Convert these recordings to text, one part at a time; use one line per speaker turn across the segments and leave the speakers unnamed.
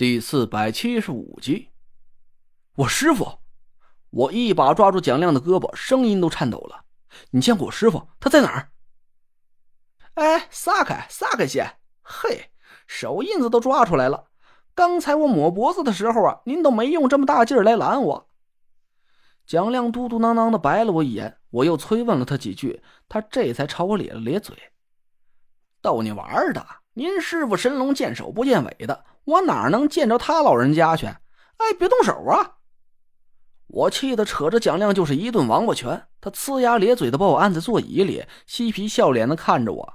第四百七十五集，我师傅，我一把抓住蒋亮的胳膊，声音都颤抖了。你见过我师傅？他在哪儿？
哎，撒开，撒开些！嘿，手印子都抓出来了。刚才我抹脖子的时候啊，您都没用这么大劲儿来拦我。
蒋亮嘟嘟囔囔的白了我一眼，我又催问了他几句，他这才朝我咧了咧嘴，
逗你玩的。您师傅神龙见首不见尾的。我哪能见着他老人家去？哎，别动手啊！
我气得扯着蒋亮就是一顿王八拳。他呲牙咧嘴的把我按在座椅里，嬉皮笑脸的看着我。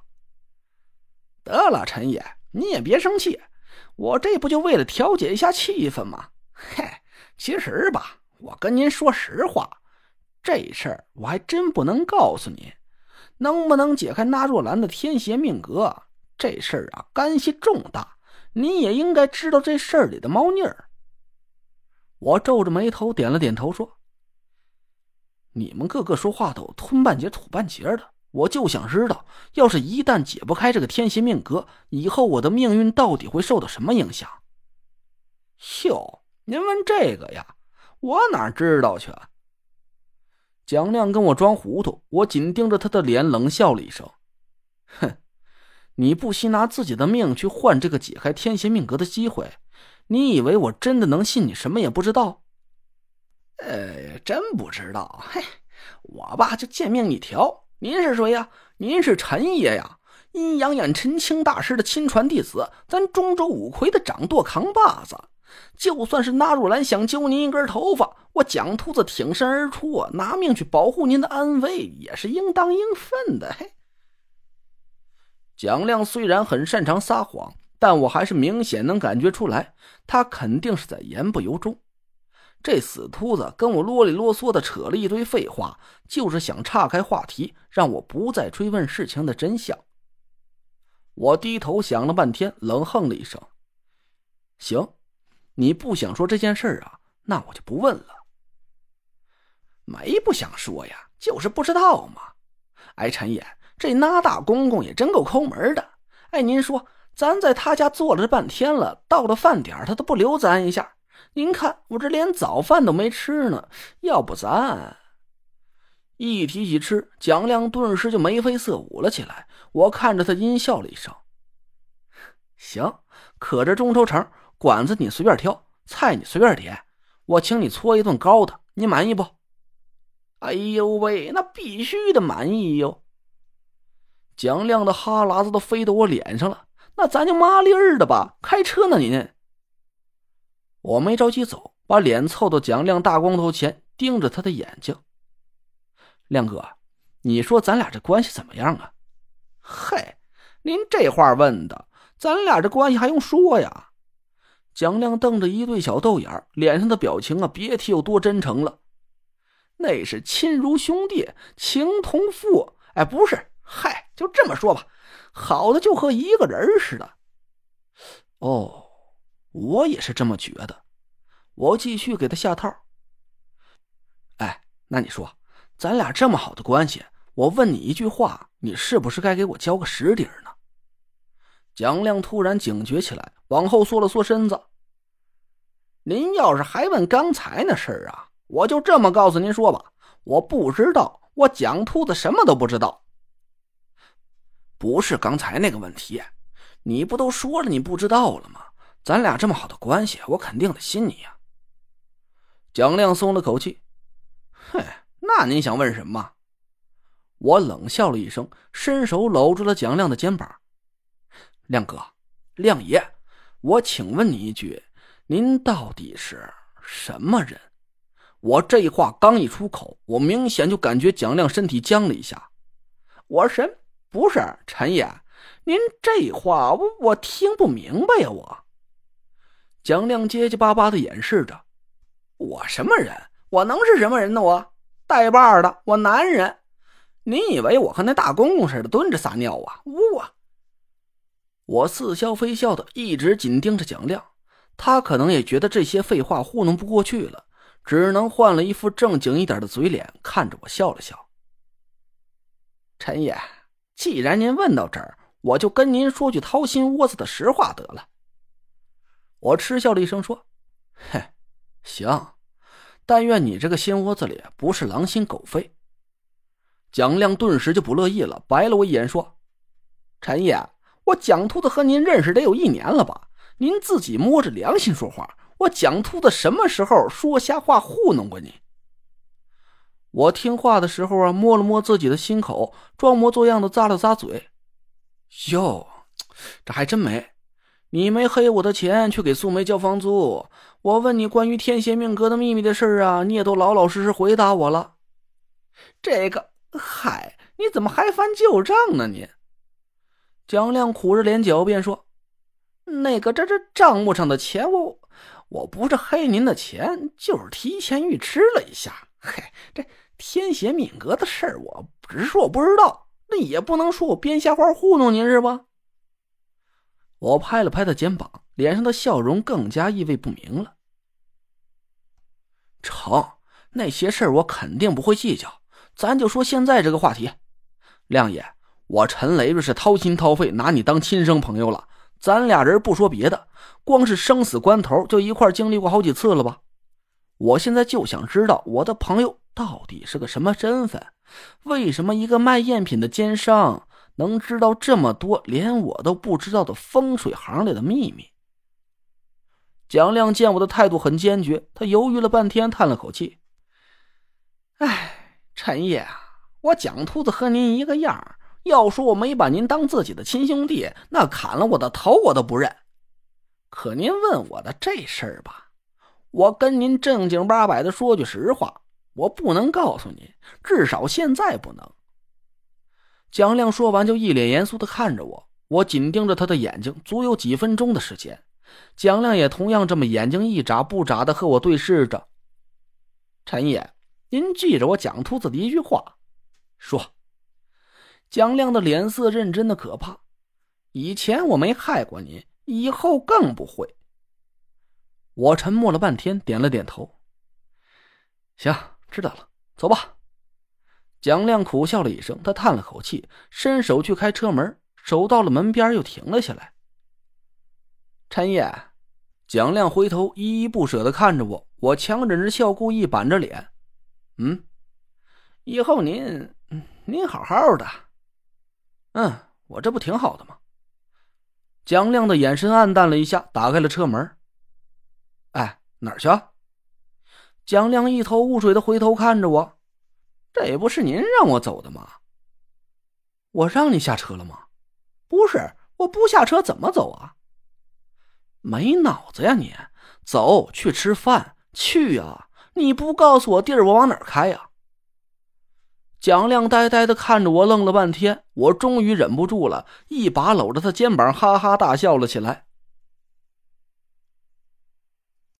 得了，陈爷，你也别生气，我这不就为了调节一下气氛吗？嘿，其实吧，我跟您说实话，这事儿我还真不能告诉您。能不能解开那若兰的天邪命格，这事儿啊，干系重大。你也应该知道这事儿里的猫腻儿。
我皱着眉头，点了点头，说：“你们个个说话都吞半截吐半截的，我就想知道，要是一旦解不开这个天邪命格，以后我的命运到底会受到什么影响？”
哟，您问这个呀，我哪知道去？
蒋亮跟我装糊涂，我紧盯着他的脸，冷笑了一声：“哼。”你不惜拿自己的命去换这个解开天邪命格的机会，你以为我真的能信你什么也不知道？
呃，真不知道。嘿，我吧就见命一条。您是谁呀？您是陈爷呀，阴阳眼陈清大师的亲传弟子，咱中州五魁的掌舵扛把子。就算是纳若兰想揪您一根头发，我蒋秃子挺身而出，拿命去保护您的安危，也是应当应分的。嘿。
蒋亮虽然很擅长撒谎，但我还是明显能感觉出来，他肯定是在言不由衷。这死秃子跟我啰里啰嗦的扯了一堆废话，就是想岔开话题，让我不再追问事情的真相。我低头想了半天，冷哼了一声：“行，你不想说这件事啊？那我就不问了。
没不想说呀，就是不知道嘛。哎，陈爷。”这那大公公也真够抠门的，哎，您说咱在他家坐了这半天了，到了饭点他都不留咱一下。您看我这连早饭都没吃呢，要不咱……
一提起吃，蒋亮顿时就眉飞色舞了起来。我看着他阴笑了一声：“行，可这中州城馆子你随便挑，菜你随便点，我请你搓一顿高的，你满意不？”
哎呦喂，那必须的满意哟！
蒋亮的哈喇子都飞到我脸上了，那咱就麻利儿的吧。开车呢，您？我没着急走，把脸凑到蒋亮大光头前，盯着他的眼睛。亮哥，你说咱俩这关系怎么样啊？
嘿，您这话问的，咱俩这关系还用说呀？
蒋亮瞪着一对小豆眼脸上的表情啊，别提有多真诚了。
那是亲如兄弟，情同父。哎，不是。嗨，就这么说吧，好的就和一个人似的。
哦，我也是这么觉得。我继续给他下套。哎，那你说，咱俩这么好的关系，我问你一句话，你是不是该给我交个实底呢？蒋亮突然警觉起来，往后缩了缩身子。
您要是还问刚才那事儿啊，我就这么告诉您说吧，我不知道，我蒋秃子什么都不知道。
不是刚才那个问题，你不都说了你不知道了吗？咱俩这么好的关系，我肯定得信你呀。蒋亮松了口气，
哼，那您想问什么？
我冷笑了一声，伸手搂住了蒋亮的肩膀。亮哥，亮爷，我请问你一句，您到底是什么人？我这话刚一出口，我明显就感觉蒋亮身体僵了一下。
我神。不是陈爷，您这话我我听不明白呀！我
蒋亮结结巴巴的掩饰着，
我什么人？我能是什么人呢？我带把的，我男人。您以为我和那大公公似的蹲着撒尿啊？呜啊
我似笑非笑的一直紧盯着蒋亮，他可能也觉得这些废话糊弄不过去了，只能换了一副正经一点的嘴脸，看着我笑了笑。
陈爷。既然您问到这儿，我就跟您说句掏心窝子的实话得了。
我嗤笑了一声说：“嘿，行，但愿你这个心窝子里不是狼心狗肺。”蒋亮顿时就不乐意了，白了我一眼说：“
陈爷，我蒋秃子和您认识得有一年了吧？您自己摸着良心说话，我蒋秃子什么时候说瞎话糊弄过你？”
我听话的时候啊，摸了摸自己的心口，装模作样的咂了咂嘴。哟，这还真没。你没黑我的钱去给素梅交房租，我问你关于天邪命格的秘密的事儿啊，你也都老老实实回答我了。
这个，嗨，你怎么还翻旧账呢？你？
蒋亮苦着脸狡辩说：“
那个，这这账目上的钱，我我不是黑您的钱，就是提前预支了一下。嘿，这。”天邪敏格的事儿，我只是说我不知道，那也不能说我编瞎话糊弄您是吧？
我拍了拍他肩膀，脸上的笑容更加意味不明了。成，那些事儿我肯定不会计较，咱就说现在这个话题。亮爷，我陈雷瑞是掏心掏肺拿你当亲生朋友了，咱俩人不说别的，光是生死关头就一块经历过好几次了吧？我现在就想知道我的朋友。到底是个什么身份？为什么一个卖赝品的奸商能知道这么多连我都不知道的风水行里的秘密？蒋亮见我的态度很坚决，他犹豫了半天，叹了口气：“
哎，陈爷，我蒋秃子和您一个样要说我没把您当自己的亲兄弟，那砍了我的头我都不认。可您问我的这事儿吧，我跟您正经八百的说句实话。”我不能告诉你，至少现在不能。
蒋亮说完，就一脸严肃的看着我。我紧盯着他的眼睛，足有几分钟的时间。蒋亮也同样这么眼睛一眨不眨的和我对视着。
陈爷，您记着我蒋秃子的一句话，
说。
蒋亮的脸色认真的可怕。以前我没害过您，以后更不会。
我沉默了半天，点了点头。行。知道了，走吧。蒋亮苦笑了一声，他叹了口气，伸手去开车门，手到了门边又停了下来。
陈爷，
蒋亮回头依依不舍的看着我，我强忍着笑，故意板着脸：“
嗯，以后您，您好好的。
嗯，我这不挺好的吗？”蒋亮的眼神暗淡了一下，打开了车门。哎，哪儿去？蒋亮一头雾水的回头看着我，
这不是您让我走的吗？
我让你下车了吗？
不是，我不下车怎么走啊？
没脑子呀你！走去吃饭去啊！你不告诉我地儿，我往哪儿开呀？蒋亮呆呆的看着我，愣了半天，我终于忍不住了，一把搂着他肩膀，哈哈大笑了起来。